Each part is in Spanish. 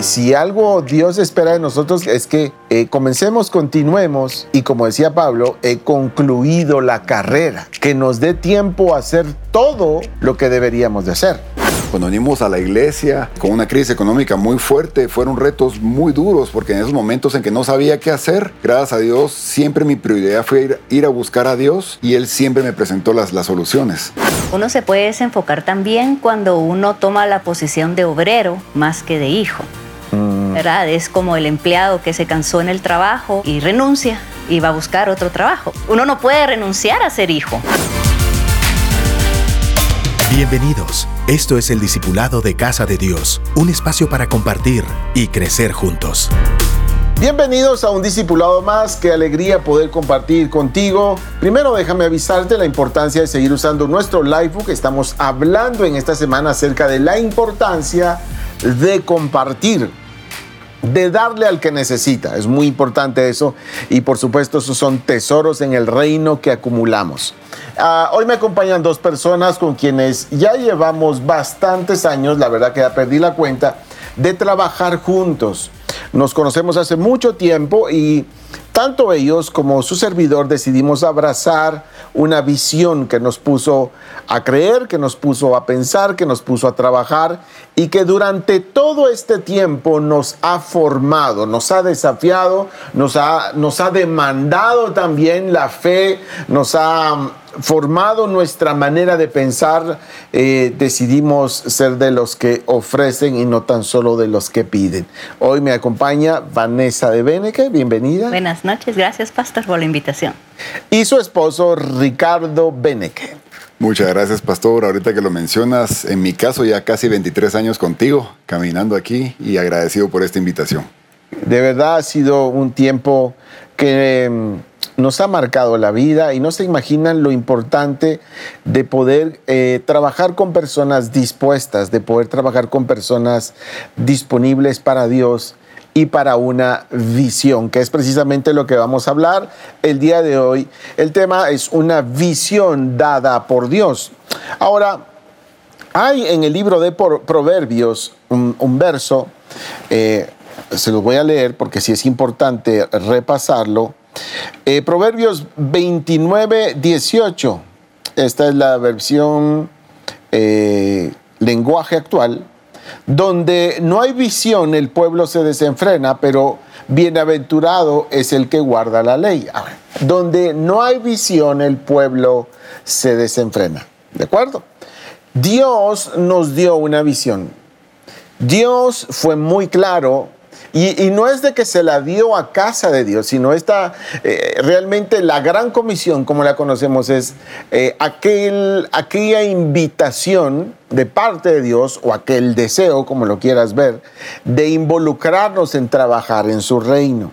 si algo Dios espera de nosotros es que eh, comencemos, continuemos y como decía Pablo, he concluido la carrera, que nos dé tiempo a hacer todo lo que deberíamos de hacer. Cuando venimos a la iglesia con una crisis económica muy fuerte, fueron retos muy duros porque en esos momentos en que no sabía qué hacer, gracias a Dios, siempre mi prioridad fue ir, a buscar a Dios y Él siempre me presentó las, las soluciones. Uno se puede desenfocar también cuando uno toma la posición de obrero más que de hijo. ¿Verdad? Es como el empleado que se cansó en el trabajo y renuncia y va a buscar otro trabajo. Uno no puede renunciar a ser hijo. Bienvenidos. Esto es el Discipulado de Casa de Dios, un espacio para compartir y crecer juntos. Bienvenidos a un discipulado más, qué alegría poder compartir contigo. Primero déjame avisarte la importancia de seguir usando nuestro livebook. Estamos hablando en esta semana acerca de la importancia de compartir de darle al que necesita. Es muy importante eso y por supuesto esos son tesoros en el reino que acumulamos. Ah, hoy me acompañan dos personas con quienes ya llevamos bastantes años, la verdad que ya perdí la cuenta, de trabajar juntos. Nos conocemos hace mucho tiempo y tanto ellos como su servidor decidimos abrazar una visión que nos puso a creer, que nos puso a pensar, que nos puso a trabajar y que durante todo este tiempo nos ha formado, nos ha desafiado, nos ha, nos ha demandado también la fe, nos ha formado nuestra manera de pensar, eh, decidimos ser de los que ofrecen y no tan solo de los que piden. Hoy me acompaña Vanessa de Beneque, bienvenida. Buenas noches, gracias Pastor por la invitación. Y su esposo Ricardo Beneque. Muchas gracias, Pastor. Ahorita que lo mencionas, en mi caso ya casi 23 años contigo, caminando aquí y agradecido por esta invitación. De verdad ha sido un tiempo que em, nos ha marcado la vida y no se imaginan lo importante de poder eh, trabajar con personas dispuestas, de poder trabajar con personas disponibles para Dios y para una visión, que es precisamente lo que vamos a hablar el día de hoy. El tema es una visión dada por Dios. Ahora, hay en el libro de Proverbios un, verso, eh, se los voy a leer porque sí es importante repasarlo, eh, Proverbios 29, 18. Esta es la versión eh, lenguaje actual, donde no hay visión, el pueblo se desenfrena, pero bienaventurado es el que guarda la ley. donde no hay visión, el pueblo se desenfrena. ¿De acuerdo? Dios nos dio una visión. Dios fue muy claro y, no es de que se la dio a casa de Dios, sino esta, eh, realmente la gran comisión, como la conocemos, es eh, aquel, aquella invitación de parte de Dios o aquel deseo, como lo quieras ver, de involucrarnos en trabajar en su reino.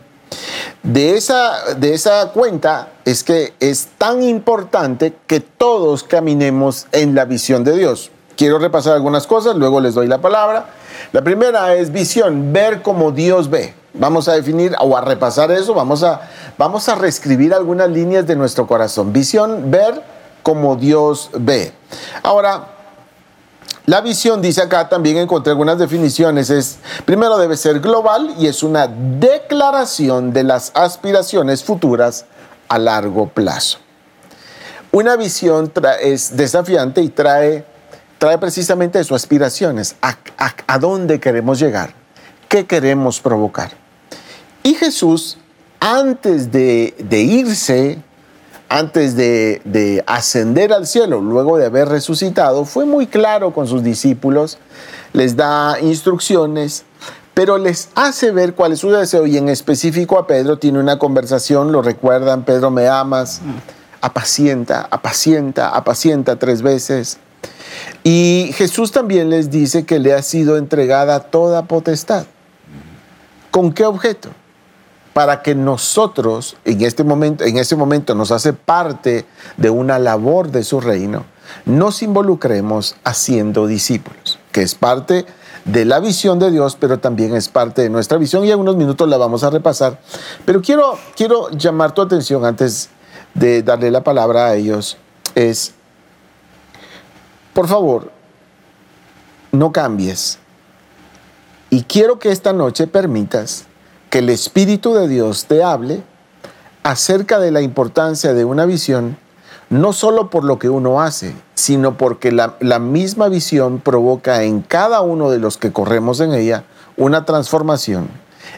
De esa, de esa cuenta es que es tan importante que todos caminemos en la visión de Dios. Quiero repasar algunas cosas, luego les doy la palabra. La primera es visión, ver como Dios ve. Vamos a definir o a repasar eso, vamos a, vamos a reescribir algunas líneas de nuestro corazón. Visión, ver como Dios ve. Ahora, la visión, dice acá, también encontré algunas definiciones, es, primero debe ser global y es una declaración de las aspiraciones futuras a largo plazo. Una visión es desafiante y trae trae precisamente eso, aspiraciones, a, dónde queremos llegar, qué queremos provocar. Y Jesús, antes de, irse, antes de, de, ascender al cielo, luego de haber resucitado, fue muy claro con sus discípulos, les da instrucciones, pero les hace ver cuál es su deseo y en específico a Pedro tiene una conversación, lo recuerdan, Pedro me amas, apacienta, apacienta, apacienta tres veces. Y Jesús también les dice que le ha sido entregada toda potestad. ¿Con qué objeto? Para que nosotros en este momento, en ese momento nos hace parte de una labor de su reino, nos involucremos haciendo discípulos, que es parte de la visión de Dios, pero también es parte de nuestra visión y en unos minutos la vamos a repasar. Pero quiero, quiero llamar tu atención antes de darle la palabra a ellos, es por favor, no cambies y quiero que esta noche permitas que el Espíritu de Dios te hable acerca de la importancia de una visión, no solo por lo que uno hace, sino porque la, misma visión provoca en cada uno de los que corremos en ella una transformación.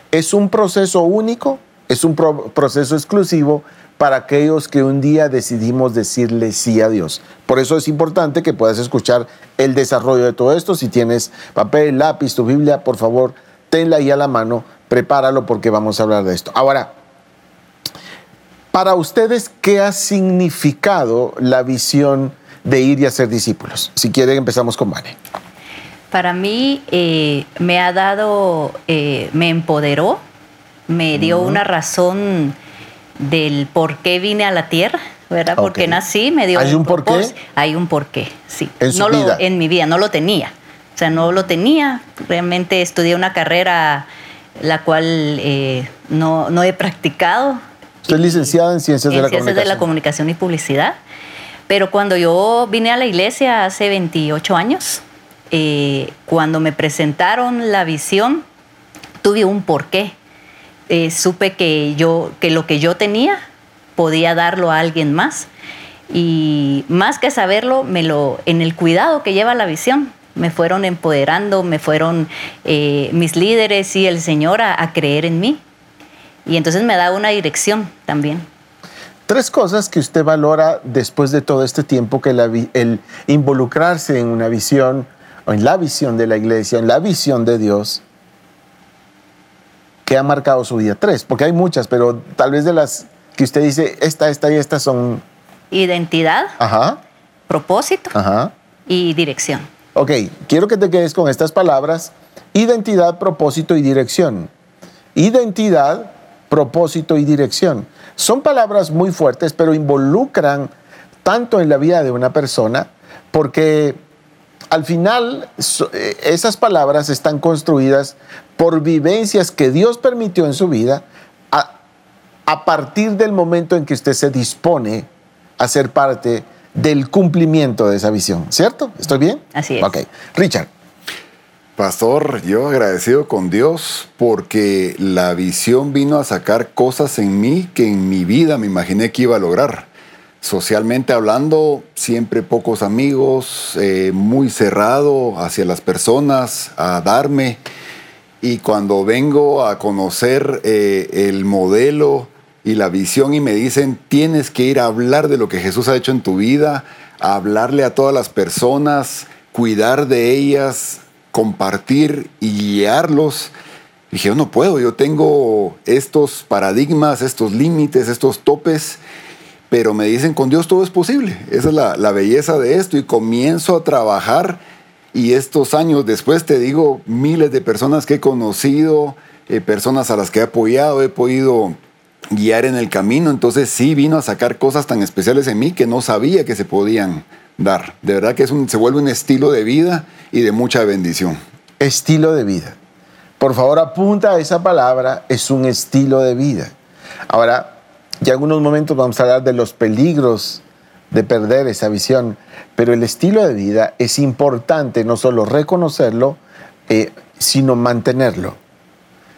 Es un proceso único, es un pro- proceso exclusivo para aquellos que un día decidimos decirle sí a Dios. Por eso es importante que puedas escuchar el desarrollo de todo esto. Si tienes papel, lápiz, tu Biblia, por favor, tenla ahí a la mano, prepáralo porque vamos a hablar de esto. Ahora, para ustedes, ¿qué ha significado la visión de ir y hacer discípulos? Si quieren, empezamos con Vane. Para mí eh, me ha dado, eh, me empoderó, me dio una razón del por qué vine a la tierra, ¿verdad? Ok. Porque nací, me dio ¿Hay un porqué? propósito. Hay un porqué, sí. ¿En su no lo- vida? en mi vida, no lo tenía. O sea, no lo tenía. Realmente estudié una carrera la cual eh, no, no he practicado. Usted es licenciada en Ciencias de en la Ciencias de la Comunicación. Comunicación y Publicidad. Pero cuando yo vine a la iglesia hace 28 años, eh, cuando me presentaron la visión, tuve un porqué. Eh, supe que, yo, que lo que yo tenía podía darlo a alguien más. Y más que saberlo, me lo, en el cuidado que lleva la visión, me fueron empoderando, me fueron eh, mis líderes y el Señor a, a creer en mí. Y entonces me da una dirección también. Tres cosas que usted valora después de todo este tiempo que la el involucrarse en una visión, o en la visión de la iglesia, en la visión de Dios, que ha marcado su vida. Tres, porque hay muchas, pero tal vez de las que usted dice, esta, esta y esta son... Identidad, Ajá, propósito ajá. y dirección. Ok, quiero que te quedes con estas palabras. Identidad, propósito y dirección. Identidad, propósito y dirección. Son palabras muy fuertes, pero involucran tanto en la vida de una persona, porque al final eh, esas palabras están construidas por vivencias que Dios permitió en su vida a, partir del momento en que usted se dispone a ser parte del cumplimiento de esa visión, ¿cierto? ¿Estoy bien? Así es. Ok. Richard, Pastor, yo agradecido con Dios porque la visión vino a sacar cosas en mí que en mi vida me imaginé que iba a lograr. Socialmente hablando, siempre pocos amigos, eh, muy cerrado hacia las personas, a darme. Y cuando vengo a conocer eh, el modelo y la visión y me dicen, tienes que ir a hablar de lo que Jesús ha hecho en tu vida, a hablarle a todas las personas, cuidar de ellas, compartir y guiarlos. Dije, yo no puedo, yo tengo estos paradigmas, estos límites, estos topes, pero me dicen, con Dios todo es posible. Esa es la, la belleza de esto y comienzo a trabajar y estos años después te digo, miles de personas que he conocido, eh, personas a las que he apoyado, he podido guiar en el camino, entonces sí vino a sacar cosas tan especiales en mí que no sabía que se podían dar. De verdad que es un, se vuelve un estilo de vida y de mucha bendición. estilo de vida. Por favor, apunta a esa palabra, es un estilo de vida. Ahora, ya en unos momentos vamos a hablar de los peligros de perder esa visión, pero el estilo de vida es importante no solo reconocerlo, eh, sino mantenerlo.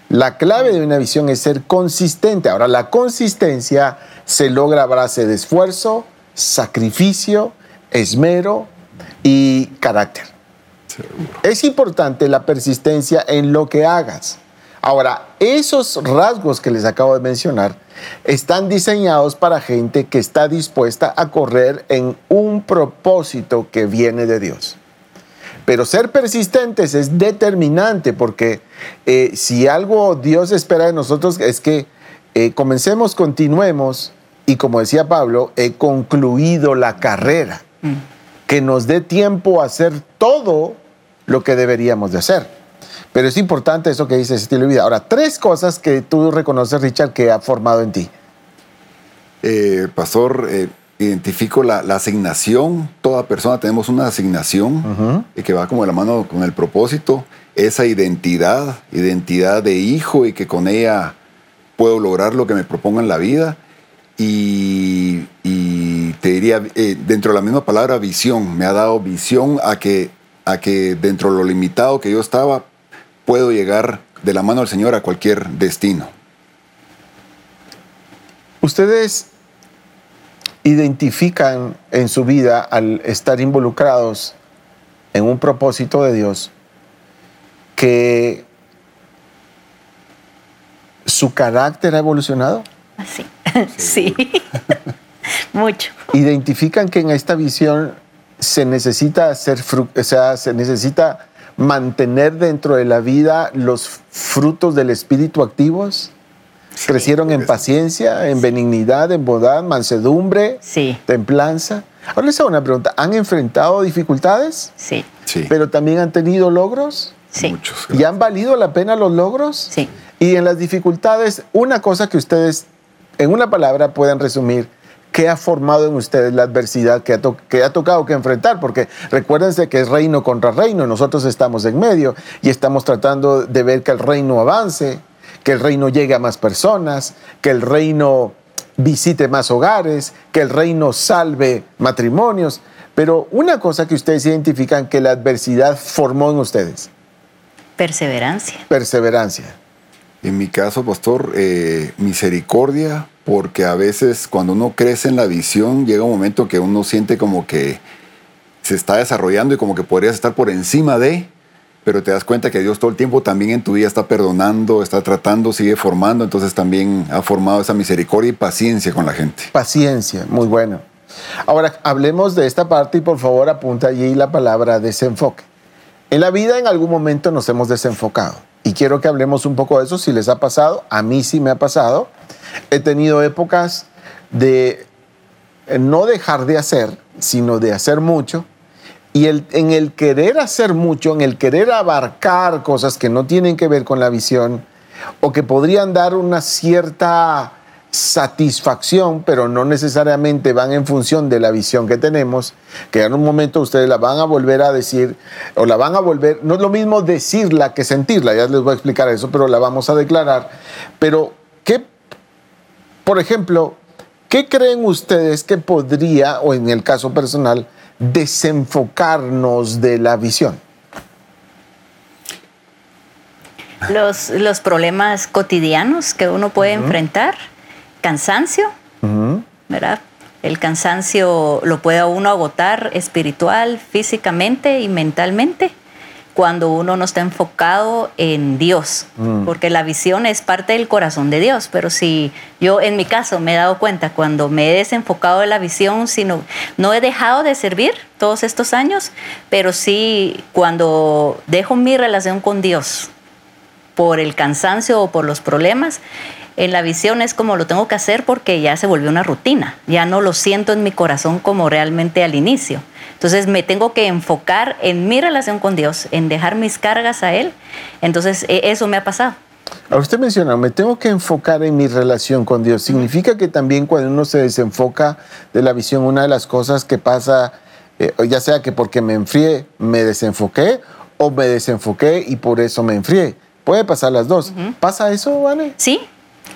La clave de una visión es ser consistente. Ahora, la consistencia se logra a base de esfuerzo, sacrificio, esmero y carácter. Es importante la persistencia en lo que hagas. Ahora, esos rasgos que les acabo de mencionar están diseñados para gente que está dispuesta a correr en un propósito que viene de Dios. Pero ser persistentes es determinante porque eh, si algo Dios espera de nosotros es que eh, comencemos, continuemos y como decía Pablo, he concluido la carrera, que nos dé tiempo a hacer todo lo que deberíamos de hacer. Pero es importante eso que dice ese estilo de vida. Ahora, tres cosas que tú reconoces, Richard, que ha formado en ti. Eh, pastor, eh, identifico la, la asignación. Toda persona tenemos una asignación eh, que va como de la mano con el propósito. Esa identidad, identidad de hijo y que con ella puedo lograr lo que me proponga en la vida. Y, y te diría, eh, dentro de la misma palabra, visión. Me ha dado visión a que, a que dentro de lo limitado que yo estaba, puedo llegar de la mano del Señor a cualquier destino. Ustedes identifican en su vida al estar involucrados en un propósito de Dios que su carácter ha evolucionado. Sí, sí. mucho. Identifican que en esta visión se necesita hacer, o sea, se necesita mantener dentro de la vida los frutos del espíritu activos. Crecieron en paciencia, en benignidad, en bondad, mansedumbre, templanza. Ahora les hago una pregunta. ¿Han enfrentado dificultades? Sí. sí. ¿Pero también han tenido logros? Sí. Muchos. ¿Y han valido la pena los logros? Sí. Y en las dificultades, una cosa que ustedes, en una palabra, puedan resumir, ¿qué ha formado en ustedes la adversidad que ha, que ha, tocado que enfrentar? Porque recuérdense que es reino contra reino, nosotros estamos en medio y estamos tratando de ver que el reino avance, que el reino llegue a más personas, que el reino visite más hogares, que el reino salve matrimonios. Pero una cosa que ustedes identifican que la adversidad formó en ustedes. Perseverancia. Perseverancia. En mi caso, pastor, eh, misericordia, porque a veces cuando uno crece en la visión, llega un momento que uno siente como que se está desarrollando y como que podrías estar por encima de, pero te das cuenta que Dios todo el tiempo también en tu vida está perdonando, está tratando, sigue formando, entonces también ha formado esa misericordia y paciencia con la gente. Paciencia, muy bueno. Ahora hablemos de esta parte y por favor apunta allí la palabra desenfoque. En la vida en algún momento nos hemos desenfocado y quiero que hablemos un poco de eso si les ha pasado, a mí sí me ha pasado. He tenido épocas de no dejar de hacer, sino de hacer mucho y el, en el querer hacer mucho, en el querer abarcar cosas que no tienen que ver con la visión o que podrían dar una cierta satisfacción, pero no necesariamente van en función de la visión que tenemos, que en un momento ustedes la van a volver a decir, o la van a volver, no es lo mismo decirla que sentirla, ya les voy a explicar eso, pero la vamos a declarar. Pero, ¿qué, por ejemplo, qué creen ustedes que podría, o en el caso personal, desenfocarnos de la visión? Los, los problemas cotidianos que uno puede enfrentar, cansancio, ¿verdad? El cansancio lo puede uno agotar espiritual, físicamente y mentalmente cuando uno no está enfocado en Dios, Mm. porque la visión es parte del corazón de Dios, pero si yo en mi caso me he dado cuenta cuando me he desenfocado de la visión, sino no he dejado de servir todos estos años, pero sí cuando dejo mi relación con Dios por el cansancio o por los problemas, en la visión es como lo tengo que hacer porque ya se volvió una rutina, ya no lo siento en mi corazón como realmente al inicio. Entonces me tengo que enfocar en mi relación con Dios, en dejar mis cargas a Él. Entonces e- eso me ha pasado. Ahora usted menciona, me tengo que enfocar en mi relación con Dios. Significa que también cuando uno se desenfoca de la visión, una de las cosas que pasa, eh, ya sea que porque me enfrié, me desenfoqué, o me desenfoqué y por eso me enfrié. Puede pasar las dos. ¿Pasa eso, Vane? Sí,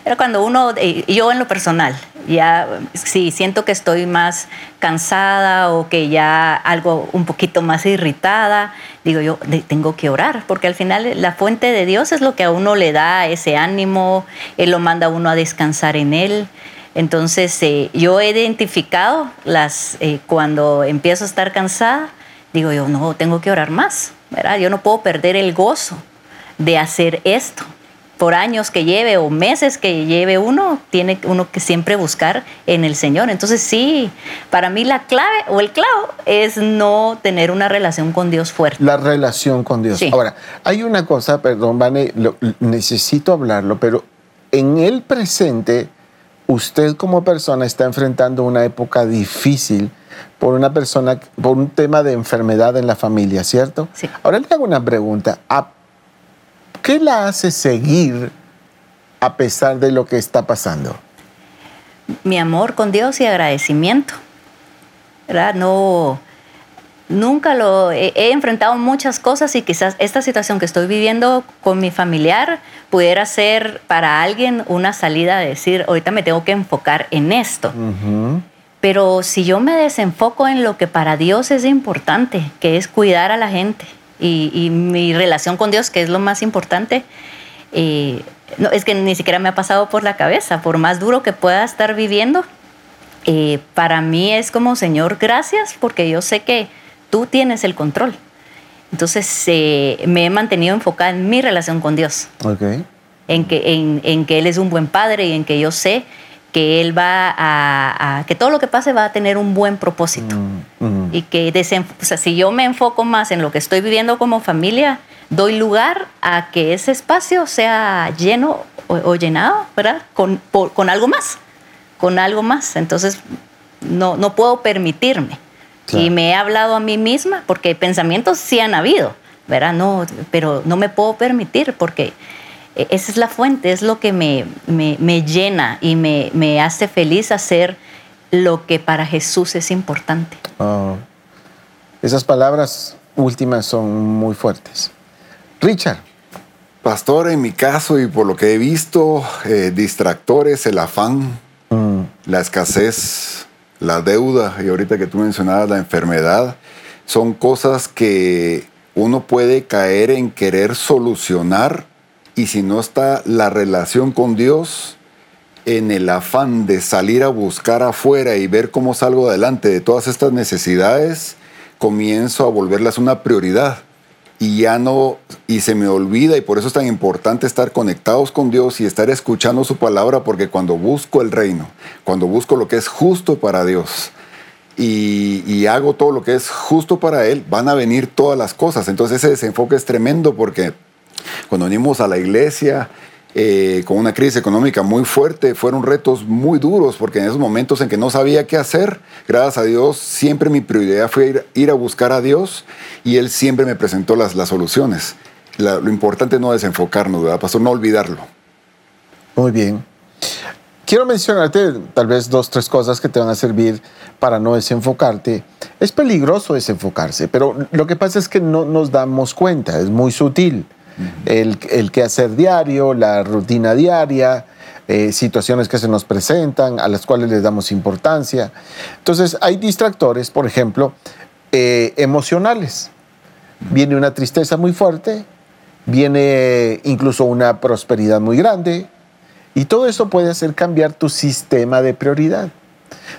pero cuando uno, eh, yo en lo personal, ya si siento que estoy más cansada o que ya algo un poquito más irritada, digo yo, tengo que orar, porque al final la fuente de Dios es lo que a uno le da ese ánimo, Él lo manda a uno a descansar en Él. Entonces eh, yo he identificado las, eh, cuando empiezo a estar cansada, digo yo, no, tengo que orar más, ¿verdad? Yo no puedo perder el gozo de hacer esto por años que lleve o meses que lleve uno, tiene uno que siempre buscar en el Señor. Entonces sí, para mí la clave o el clavo es no tener una relación con Dios fuerte. La relación con Dios. Sí. Ahora, hay una cosa, perdón, Vane, lo- necesito hablarlo, pero en el presente, usted como persona está enfrentando una época difícil por una persona, por un tema de enfermedad en la familia, ¿cierto? Sí. Ahora le hago una pregunta. ¿A- ¿Qué la hace seguir a pesar de lo que está pasando? Mi amor con Dios y agradecimiento. ¿verdad? No, nunca lo he, he enfrentado muchas cosas y quizás esta situación que estoy viviendo con mi familiar pudiera ser para alguien una salida de decir, ahorita me tengo que enfocar en esto. Pero si yo me desenfoco en lo que para Dios es importante, que es cuidar a la gente y, mi relación con Dios, que es lo más importante, eh, no, es que ni siquiera me ha pasado por la cabeza, por más duro que pueda estar viviendo, eh, para mí es como, Señor, gracias, porque yo sé que tú tienes el control. Entonces eh, me he mantenido enfocada en mi relación con Dios. En, que, en, que Él es un buen padre y en que yo sé que Él va a, que todo lo que pase va a tener un buen propósito. Mm, mm. Y que o sea, si yo me enfoco más en lo que estoy viviendo como familia, doy lugar a que ese espacio sea lleno o, llenado, ¿verdad? Con, con algo más, con algo más. Entonces, no, no puedo permitirme. Y me he hablado a mí misma, porque pensamientos sí han habido, ¿verdad? No, pero no me puedo permitir porque esa es la fuente, es lo que me, me, llena y me, me, hace feliz hacer lo que para Jesús es importante. Oh. esas palabras últimas son muy fuertes. Richard. Pastor, en mi caso y por lo que he visto, eh, distractores, el afán, mm. la escasez, la deuda y ahorita que tú mencionabas la enfermedad, son cosas que uno puede caer en querer solucionar y si no está la relación con Dios, en el afán de salir a buscar afuera y ver cómo salgo adelante de todas estas necesidades, comienzo a volverlas una prioridad y ya no, y se me olvida, y por eso es tan importante estar conectados con Dios y estar escuchando su palabra, porque cuando busco el reino, cuando busco lo que es justo para Dios, y, hago todo lo que es justo para Él, van a venir todas las cosas. Entonces ese desenfoque es tremendo porque cuando venimos a la iglesia eh, con una crisis económica muy fuerte, fueron retos muy duros, porque en esos momentos en que no sabía qué hacer, gracias a Dios, siempre mi prioridad fue ir, a buscar a Dios y Él siempre me presentó las, las soluciones. lo importante no desenfocarnos, ¿verdad, Pastor? No olvidarlo. Muy bien. Quiero mencionarte tal vez dos, tres cosas que te van a servir para no desenfocarte. Es peligroso desenfocarse, pero lo que pasa es que no nos damos cuenta, es muy sutil el, el quehacer diario, la rutina diaria, eh, situaciones que se nos presentan, a las cuales les damos importancia. Entonces, hay distractores, por ejemplo, eh, emocionales. Viene una tristeza muy fuerte, viene incluso una prosperidad muy grande, y todo eso puede hacer cambiar tu sistema de prioridad.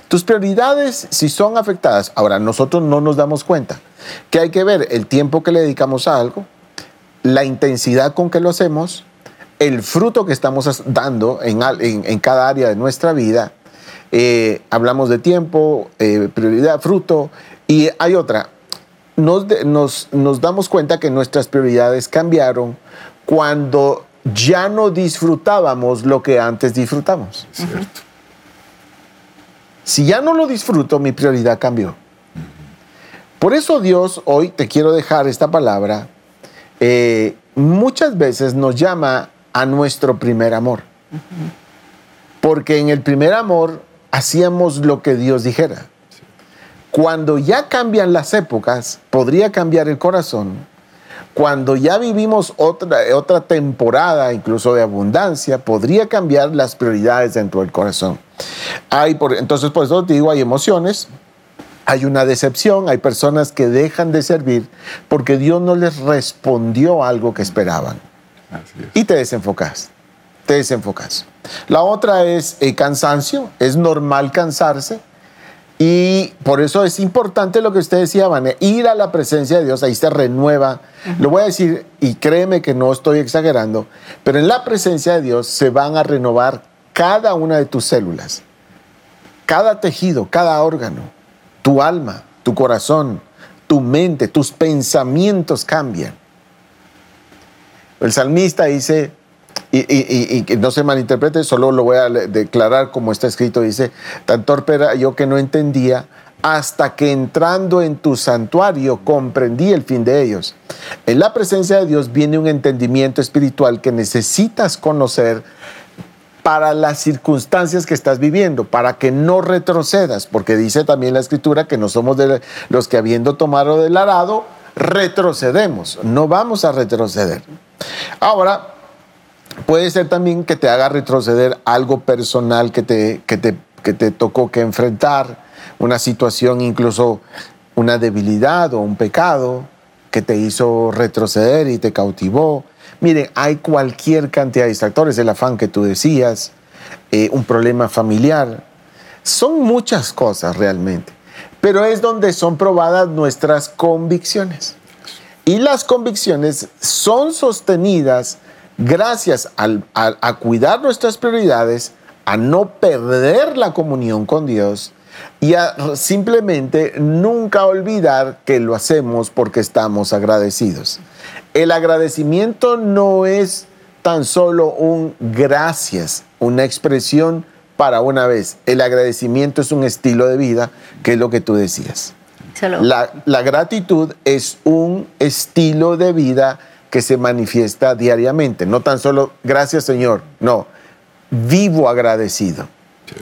Tus prioridades, si son afectadas, ahora nosotros no nos damos cuenta que hay que ver el tiempo que le dedicamos a algo, la intensidad con que lo hacemos, el fruto que estamos dando en, en, cada área de nuestra vida. Eh, hablamos de tiempo, eh, prioridad, fruto, y hay otra. Nos, nos, nos damos cuenta que nuestras prioridades cambiaron cuando ya no disfrutábamos lo que antes disfrutamos. Cierto. Si ya no lo disfruto, mi prioridad cambió. Por eso Dios, hoy te quiero dejar esta palabra eh, muchas veces nos llama a nuestro primer amor. Porque en el primer amor hacíamos lo que Dios dijera. Cuando ya cambian las épocas, podría cambiar el corazón. Cuando ya vivimos otra, otra temporada, incluso de abundancia, podría cambiar las prioridades dentro del corazón. Hay por, entonces, por eso te digo, hay emociones, hay una decepción, hay personas que dejan de servir porque Dios no les respondió algo que esperaban. Y te desenfocas, te desenfocas. La otra es el cansancio, es normal cansarse. Y por eso es importante lo que usted decía, Van, ir a la presencia de Dios, ahí se renueva. Lo voy a decir, y créeme que no estoy exagerando, pero en la presencia de Dios se van a renovar cada una de tus células, cada tejido, cada órgano tu alma, tu corazón, tu mente, tus pensamientos cambian. El salmista dice, y, no se malinterprete, solo lo voy a declarar como está escrito, dice, tan torpe era yo que no entendía, hasta que entrando en tu santuario comprendí el fin de ellos. En la presencia de Dios viene un entendimiento espiritual que necesitas conocer para las circunstancias que estás viviendo, para que no retrocedas, porque dice también la escritura que no somos los que habiendo tomado del arado, retrocedemos, no vamos a retroceder. Ahora, puede ser también que te haga retroceder algo personal que te, que te, que te tocó que enfrentar, una situación, incluso una debilidad o un pecado que te hizo retroceder y te cautivó. Miren, hay cualquier cantidad de distractores, el afán que tú decías, eh, un problema familiar. Son muchas cosas realmente, pero es donde son probadas nuestras convicciones. Y las convicciones son sostenidas gracias a cuidar nuestras prioridades, a no perder la comunión con Dios y a simplemente nunca olvidar que lo hacemos porque estamos agradecidos. El agradecimiento no es tan solo un gracias, una expresión para una vez. El agradecimiento es un estilo de vida, que es lo que tú decías. La, la, gratitud es un estilo de vida que se manifiesta diariamente, no tan solo gracias Señor, no, vivo agradecido.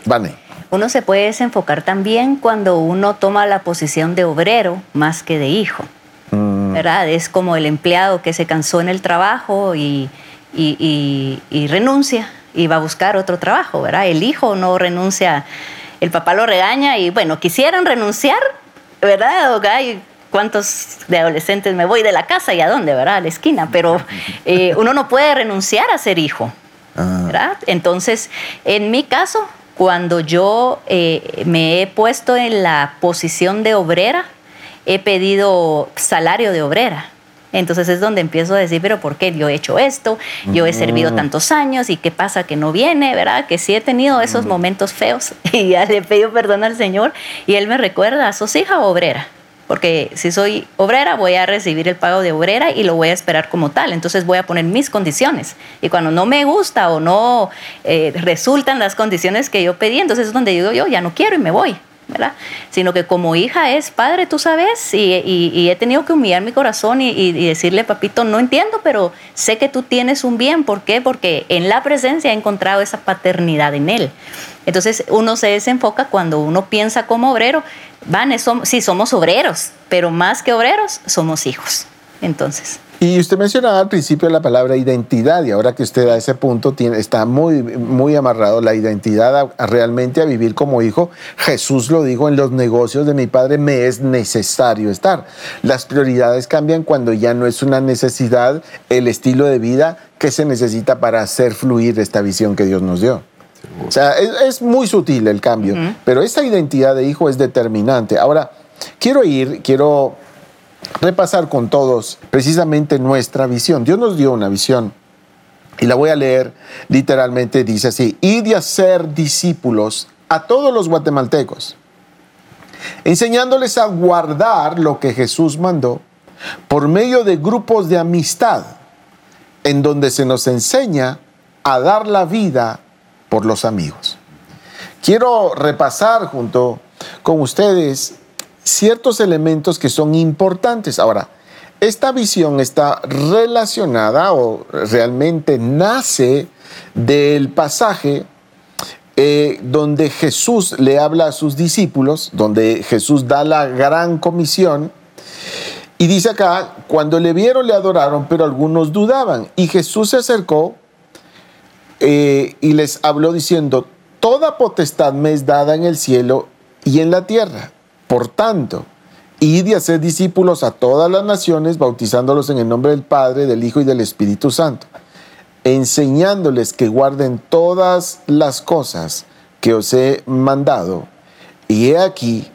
Vane. Uno se puede desenfocar también cuando uno toma la posición de obrero más que de hijo. Mm. ¿Verdad? Es como el empleado que se cansó en el trabajo y, y, renuncia y va a buscar otro trabajo, ¿verdad? El hijo no renuncia, el papá lo regaña y bueno, quisieran renunciar, ¿verdad? ¿Cuántos de adolescentes me voy de la casa y a dónde, verdad? A la esquina, pero eh, uno no puede renunciar a ser hijo, ah. ¿verdad? Entonces, en mi caso, cuando yo eh, me he puesto en la posición de obrera, he pedido salario de obrera. Entonces es donde empiezo a decir, pero ¿por qué yo he hecho esto? Yo he servido tantos años y qué pasa que no viene, ¿verdad? Que sí he tenido esos momentos feos y ya le he pedido perdón al Señor y Él me recuerda, ¿sos hija obrera? Porque si soy obrera voy a recibir el pago de obrera y lo voy a esperar como tal, entonces voy a poner mis condiciones y cuando no me gusta o no eh, resultan las condiciones que yo pedí, entonces es donde digo yo ya no quiero y me voy. Sino que como hija es padre, tú sabes, y, he tenido que humillar mi corazón y, y, decirle, papito, no entiendo, pero sé que tú tienes un bien. ¿Por qué? Porque en la presencia he encontrado esa paternidad en él. Entonces uno se desenfoca cuando uno piensa como obrero, van, sí, somos obreros, pero más que obreros, somos hijos. Entonces. Y usted mencionaba al principio la palabra identidad y ahora que usted a ese punto tiene, está muy, muy amarrado la identidad realmente a vivir como hijo. Jesús lo dijo, en los negocios de mi padre me es necesario estar. Las prioridades cambian cuando ya no es una necesidad el estilo de vida que se necesita para hacer fluir esta visión que Dios nos dio. O sea, es, muy sutil el cambio, pero esa identidad de hijo es determinante. Ahora, quiero ir, quiero repasar con todos precisamente nuestra visión. Dios nos dio una visión y la voy a leer literalmente, dice así, y de hacer discípulos a todos los guatemaltecos, enseñándoles a guardar lo que Jesús mandó por medio de grupos de amistad, en donde se nos enseña a dar la vida por los amigos. Quiero repasar junto con ustedes ciertos elementos que son importantes. Ahora, esta visión está relacionada o realmente nace del pasaje eh, donde Jesús le habla a sus discípulos, donde Jesús da la gran comisión. Y dice acá, cuando le vieron le adoraron, pero algunos dudaban. Y Jesús se acercó eh, y les habló diciendo, toda potestad me es dada en el cielo y en la tierra. Por tanto, id y hacer discípulos a todas las naciones, bautizándolos en el nombre del Padre, del Hijo y del Espíritu Santo, enseñándoles que guarden todas las cosas que os he mandado. Y he aquí,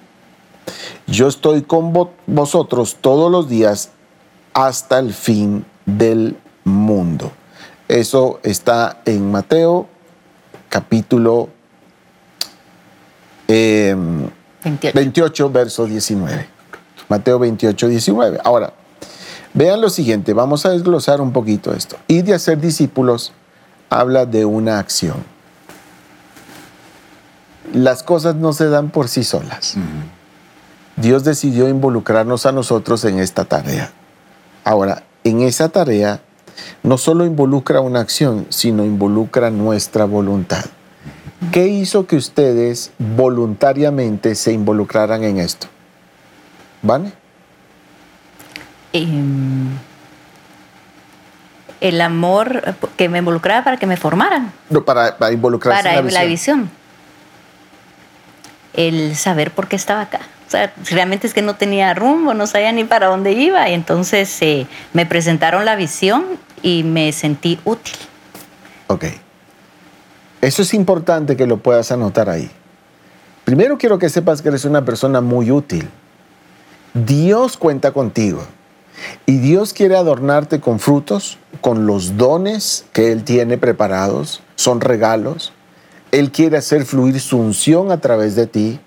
yo estoy con vosotros todos los días hasta el fin del mundo. Eso está en Mateo capítulo 28. Em, verso 19. Mateo 28, 19. Ahora, vean lo siguiente, vamos a desglosar un poquito esto. Y de hacer discípulos habla de una acción. Las cosas no se dan por sí solas. Dios decidió involucrarnos a nosotros en esta tarea. Ahora, en esa tarea no solo involucra una acción, sino involucra nuestra voluntad. ¿Qué hizo que ustedes voluntariamente se involucraran en esto? ¿Vale? Em, el amor que me involucraba para que me formaran. No, para, para involucrarse para en la visión. El saber por qué estaba acá. O sea, realmente es que no tenía rumbo, no sabía ni para dónde iba. Y entonces eh, me presentaron la visión y me sentí útil. Ok. Eso es importante que lo puedas anotar ahí. Primero quiero que sepas que eres una persona muy útil. Dios cuenta contigo. Y Dios quiere adornarte con frutos, con los dones que Él tiene preparados, son regalos. Él quiere hacer fluir su unción a través de ti.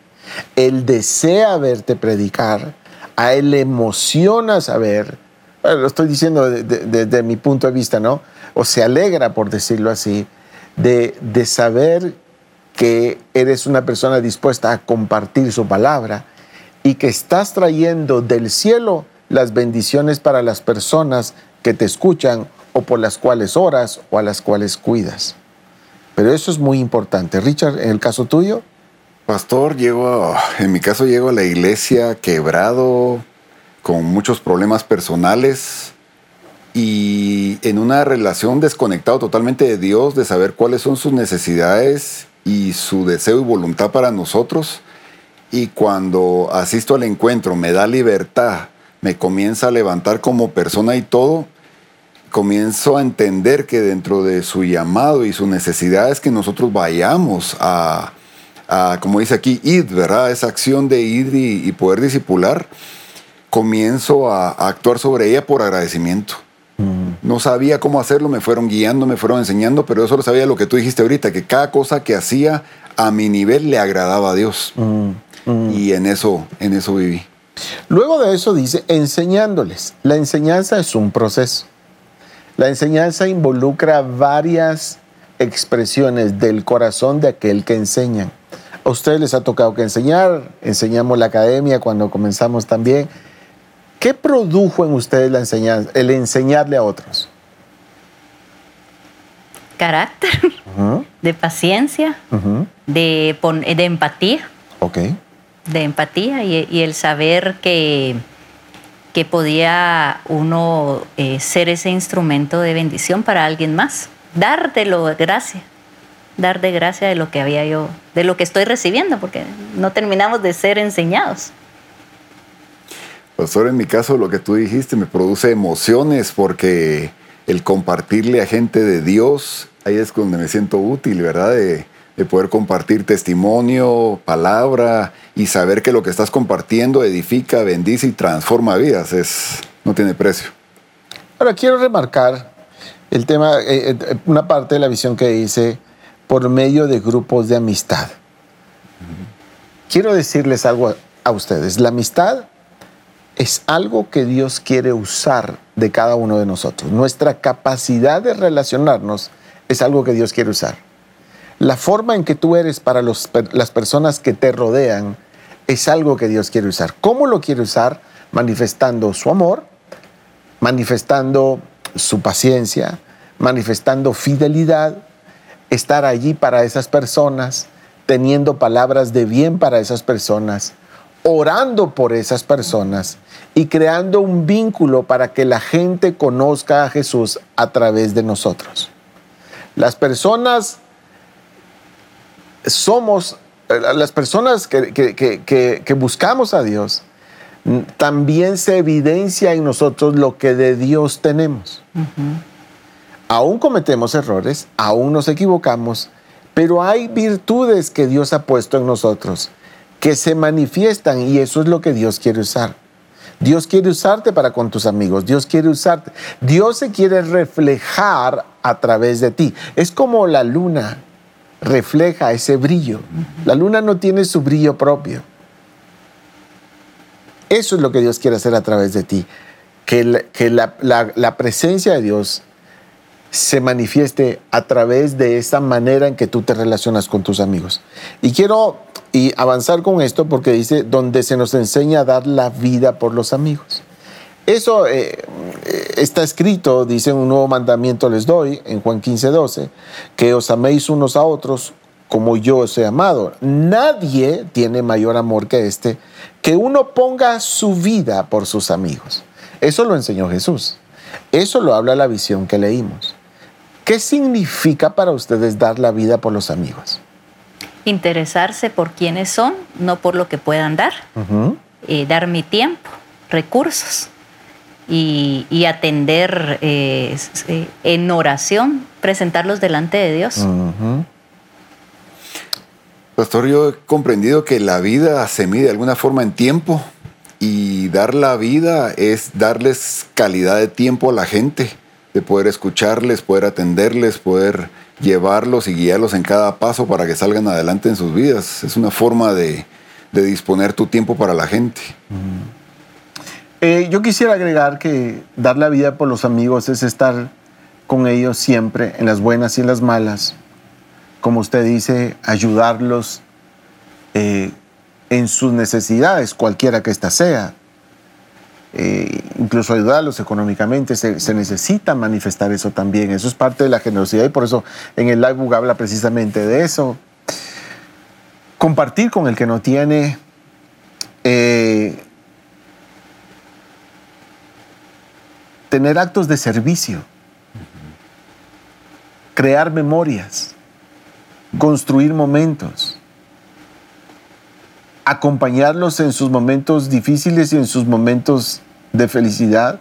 Él desea verte predicar. A Él le emociona saber, lo estoy diciendo desde mi punto de vista, ¿no? O se alegra, por decirlo así, de, de saber que eres una persona dispuesta a compartir su palabra y que estás trayendo del cielo las bendiciones para las personas que te escuchan o por las cuales oras o a las cuales cuidas. Pero eso es muy importante. Richard, en el caso tuyo. Pastor, llego, en mi caso llego a la iglesia quebrado, con muchos problemas personales y en una relación desconectado totalmente de Dios, de saber cuáles son sus necesidades y su deseo y voluntad para nosotros. Y cuando asisto al encuentro me da libertad me comienza a levantar como persona y todo, comienzo a entender que dentro de su llamado y su necesidad es que nosotros vayamos a, como dice aquí, ir, ¿verdad? Esa acción de ir y, poder disipular, comienzo a, actuar sobre ella por agradecimiento. No sabía cómo hacerlo, me fueron guiando, me fueron enseñando, pero yo solo sabía lo que tú dijiste ahorita, que cada cosa que hacía a mi nivel le agradaba a Dios. Mm, mm. Y en eso, en eso viví. Luego de eso dice, enseñándoles. La enseñanza es un proceso. La enseñanza involucra varias expresiones del corazón de aquel que enseña. A ustedes les ha tocado que enseñar, enseñamos la academia cuando comenzamos también. ¿Qué produjo en ustedes la enseñanza, el enseñarle a otros? Carácter, de paciencia, de, de empatía. Ok de empatía y, el saber que, que podía uno eh, ser ese instrumento de bendición para alguien más. Dar de gracia, dar de gracia de lo que había yo, de lo que estoy recibiendo, porque no terminamos de ser enseñados. Pastor, en mi caso lo que tú dijiste me produce emociones porque el compartirle a gente de Dios, ahí es donde me siento útil, ¿verdad? De, de poder compartir testimonio, palabra y saber que lo que estás compartiendo edifica, bendice y transforma vidas. Es, no tiene precio. Ahora quiero remarcar el tema, eh, eh, una parte de la visión que dice por medio de grupos de amistad. Quiero decirles algo a ustedes. La amistad es algo que Dios quiere usar de cada uno de nosotros. Nuestra capacidad de relacionarnos es algo que Dios quiere usar. La forma en que tú eres para las personas que te rodean es algo que Dios quiere usar. ¿Cómo lo quiere usar? Manifestando su amor, manifestando su paciencia, manifestando fidelidad, estar allí para esas personas, teniendo palabras de bien para esas personas, orando por esas personas y creando un vínculo para que la gente conozca a Jesús a través de nosotros. Las personas somos, eh, las personas que, buscamos a Dios, también se evidencia en nosotros lo que de Dios tenemos. Aún cometemos errores, aún nos equivocamos, pero hay virtudes que Dios ha puesto en nosotros que se manifiestan y eso es lo que Dios quiere usar. Dios quiere usarte para con tus amigos, Dios quiere usarte. Dios se quiere reflejar a través de ti. Es como la luna refleja ese brillo. La luna no tiene su brillo propio. Eso es lo que Dios quiere hacer a través de ti. Que, la, presencia de Dios se manifieste a través de esa manera en que tú te relacionas con tus amigos. Y quiero avanzar con esto porque dice, donde se nos enseña a dar la vida por los amigos. Eso eh, está escrito, dice un nuevo mandamiento les doy en Juan 15, 12, que os améis unos a otros como yo os he amado. Nadie tiene mayor amor que este, que uno ponga su vida por sus amigos. Eso lo enseñó Jesús. Eso lo habla la visión que leímos. ¿Qué significa para ustedes dar la vida por los amigos? interesarse por quiénes son, no por lo que puedan dar. Eh, dar mi tiempo, recursos y, atender eh, en oración, presentarlos delante de Dios. Pastor, yo he comprendido que la vida se mide de alguna forma en tiempo y dar la vida es darles calidad de tiempo a la gente, de poder escucharles, poder atenderles, poder llevarlos y guiarlos en cada paso para que salgan adelante en sus vidas. Es una forma de, disponer tu tiempo para la gente. Eh, yo quisiera agregar que dar la vida por los amigos es estar con ellos siempre, en las buenas y en las malas. Como usted dice, ayudarlos eh, en sus necesidades, cualquiera que ésta sea. Eh, incluso ayudarlos económicamente, se, necesita manifestar eso también. Eso es parte de la generosidad y por eso en el Livebook habla precisamente de eso. Compartir con el que no tiene. Eh, tener actos de servicio. Crear memorias. Construir momentos acompañarlos en sus momentos difíciles y en sus momentos de felicidad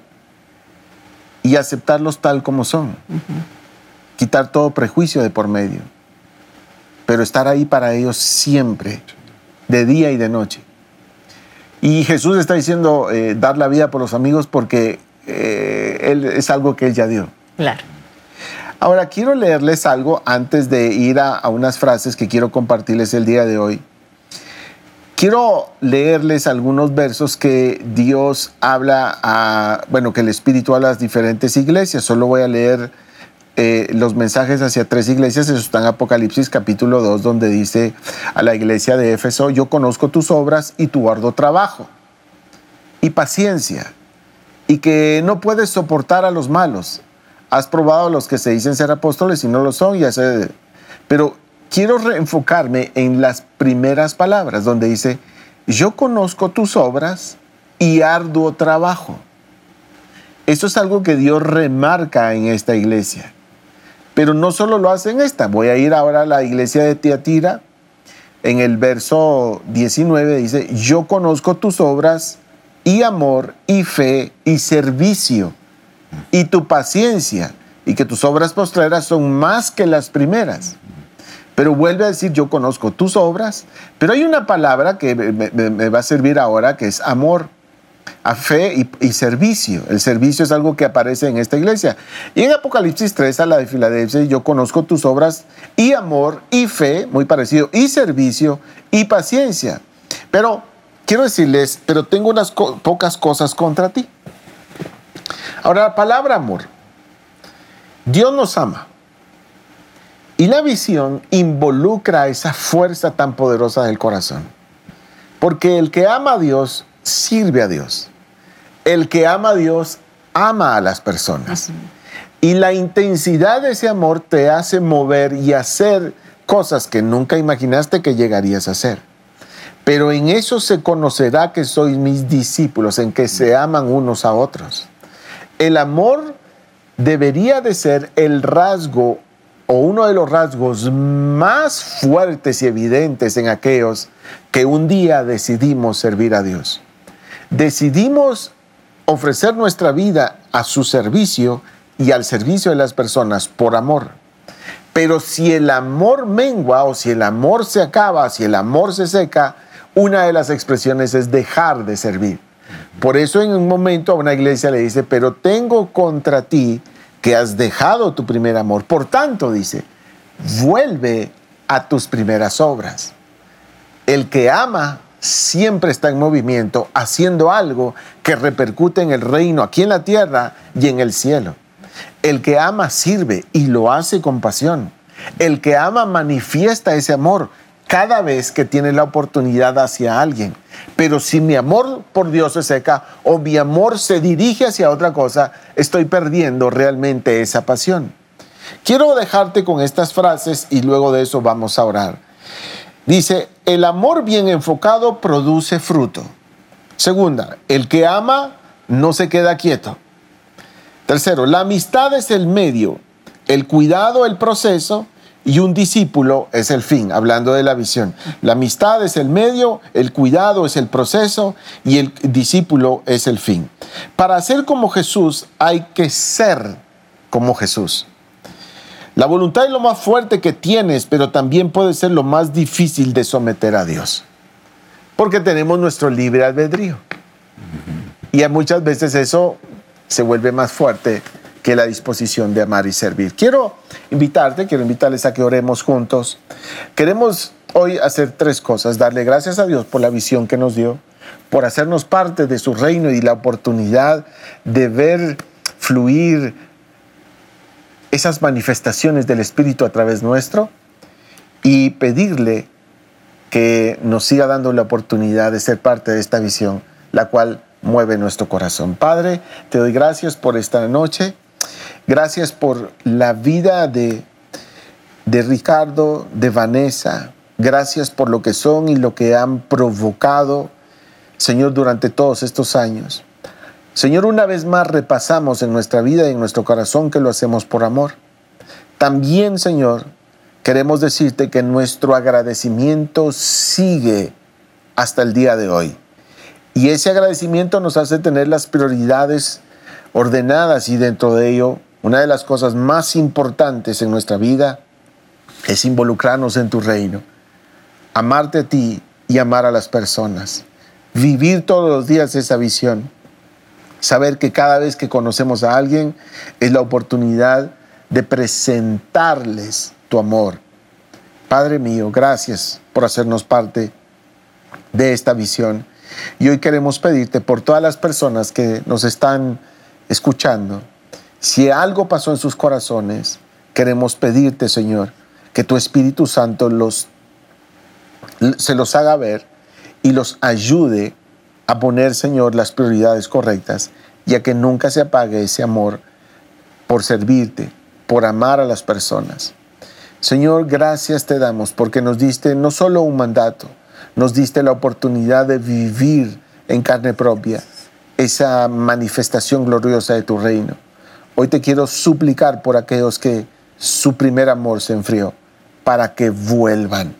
y aceptarlos tal como son. Quitar todo prejuicio de por medio, pero estar ahí para ellos siempre, de día y de noche. Y Jesús está diciendo eh, dar la vida por los amigos porque eh, él, es algo que Él ya dio. Claro. Ahora quiero leerles algo antes de ir a unas frases que quiero compartirles el día de hoy. Quiero leerles algunos versos que Dios habla a, bueno, que el Espíritu habla a las diferentes iglesias. Solo voy a leer eh, los mensajes hacia tres iglesias. Eso está en Apocalipsis capítulo 2, donde dice a la iglesia de Éfeso, yo conozco tus obras y tu arduo trabajo y paciencia, y que no puedes soportar a los malos. Has probado a los que se dicen ser apóstoles y no lo son, y hace, pero quiero reenfocarme en las primeras palabras, donde dice, yo conozco tus obras y arduo trabajo. Eso es algo que Dios remarca en esta iglesia. Pero no solo lo hace en esta. Voy a ir ahora a la iglesia de Tiatira. En el verso 19 dice, yo conozco tus obras y amor y fe y servicio y tu paciencia y que tus obras postreras son más que las primeras. Pero vuelve a decir, yo conozco tus obras, pero hay una palabra que me, va a servir ahora, que es amor, a fe y, servicio. El servicio es algo que aparece en esta iglesia. Y en Apocalipsis 3, a la de Filadelfia, yo conozco tus obras y amor y fe, muy parecido, y servicio y paciencia. Pero quiero decirles, pero tengo unas pocas cosas contra ti. Ahora, la palabra amor. Dios nos ama. Y la visión involucra esa fuerza tan poderosa del corazón. Porque el que ama a Dios sirve a Dios. El que ama a Dios ama a las personas. Y la intensidad de ese amor te hace mover y hacer cosas que nunca imaginaste que llegarías a hacer. Pero en eso se conocerá que sois mis discípulos, en que se aman unos a otros. El amor debería de ser el rasgo o uno de los rasgos más fuertes y evidentes en aquellos que un día decidimos servir a Dios. Decidimos ofrecer nuestra vida a su servicio y al servicio de las personas por amor. Pero si el amor mengua o si el amor se acaba, si el amor se seca, una de las expresiones es dejar de servir. Por eso en un momento a una iglesia le dice, pero tengo contra ti que has dejado tu primer amor. Por tanto, dice, vuelve a tus primeras obras. El que ama siempre está en movimiento, haciendo algo que repercute en el reino aquí en la tierra y en el cielo. El que ama sirve y lo hace con pasión. El que ama manifiesta ese amor cada vez que tiene la oportunidad hacia alguien. Pero si mi amor por Dios se seca o mi amor se dirige hacia otra cosa, estoy perdiendo realmente esa pasión. Quiero dejarte con estas frases y luego de eso vamos a orar. Dice, el amor bien enfocado produce fruto. Segunda, el que ama no se queda quieto. Tercero, la amistad es el medio, el cuidado el proceso y un discípulo es el fin, hablando de la visión. La amistad es el medio, el cuidado es el proceso y el discípulo es el fin. Para ser como Jesús hay que ser como Jesús. La voluntad es lo más fuerte que tienes, pero también puede ser lo más difícil de someter a Dios. Porque tenemos nuestro libre albedrío. Y muchas veces eso se vuelve más fuerte que la disposición de amar y servir. Quiero invitarte, quiero invitarles a que oremos juntos. Queremos hoy hacer tres cosas. Darle gracias a Dios por la visión que nos dio, por hacernos parte de su reino y la oportunidad de ver fluir esas manifestaciones del Espíritu a través nuestro y pedirle que nos siga dando la oportunidad de ser parte de esta visión, la cual mueve nuestro corazón. Padre, te doy gracias por esta noche. Gracias por la vida de, de Ricardo, de Vanessa. Gracias por lo que son y lo que han provocado, Señor, durante todos estos años. Señor, una vez más repasamos en nuestra vida y en nuestro corazón que lo hacemos por amor. También, Señor, queremos decirte que nuestro agradecimiento sigue hasta el día de hoy. Y ese agradecimiento nos hace tener las prioridades ordenadas y dentro de ello, una de las cosas más importantes en nuestra vida es involucrarnos en tu reino, amarte a ti y amar a las personas, vivir todos los días esa visión, saber que cada vez que conocemos a alguien es la oportunidad de presentarles tu amor. Padre mío, gracias por hacernos parte de esta visión. Y hoy queremos pedirte por todas las personas que nos están escuchando, si algo pasó en sus corazones, queremos pedirte, Señor, que tu Espíritu Santo los, se los haga ver y los ayude a poner, Señor, las prioridades correctas y a que nunca se apague ese amor por servirte, por amar a las personas. Señor, gracias te damos porque nos diste no solo un mandato, nos diste la oportunidad de vivir en carne propia esa manifestación gloriosa de tu reino. Hoy te quiero suplicar por aquellos que su primer amor se enfrió, para que vuelvan.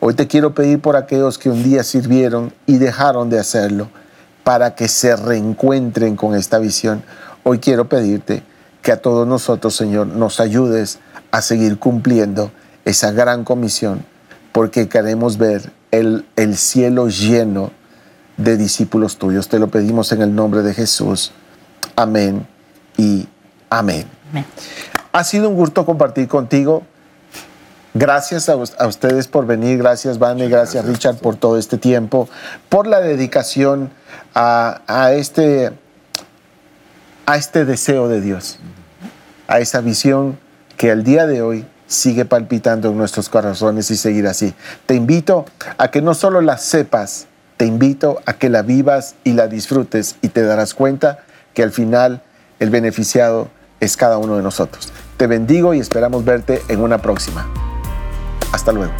Hoy te quiero pedir por aquellos que un día sirvieron y dejaron de hacerlo, para que se reencuentren con esta visión. Hoy quiero pedirte que a todos nosotros, Señor, nos ayudes a seguir cumpliendo esa gran comisión, porque queremos ver el, el cielo lleno de discípulos tuyos. Te lo pedimos en el nombre de Jesús. Amén y amén. Ha sido un gusto compartir contigo. Gracias a, ustedes por venir, gracias Vane, gracias, Richard por todo este tiempo, por la dedicación a, a, este, a este deseo de Dios, a esa visión que al día de hoy sigue palpitando en nuestros corazones y seguir así. Te invito a que no solo la sepas, te invito a que la vivas y la disfrutes y te darás cuenta que al final el beneficiado es cada uno de nosotros. Te bendigo y esperamos verte en una próxima. Hasta luego.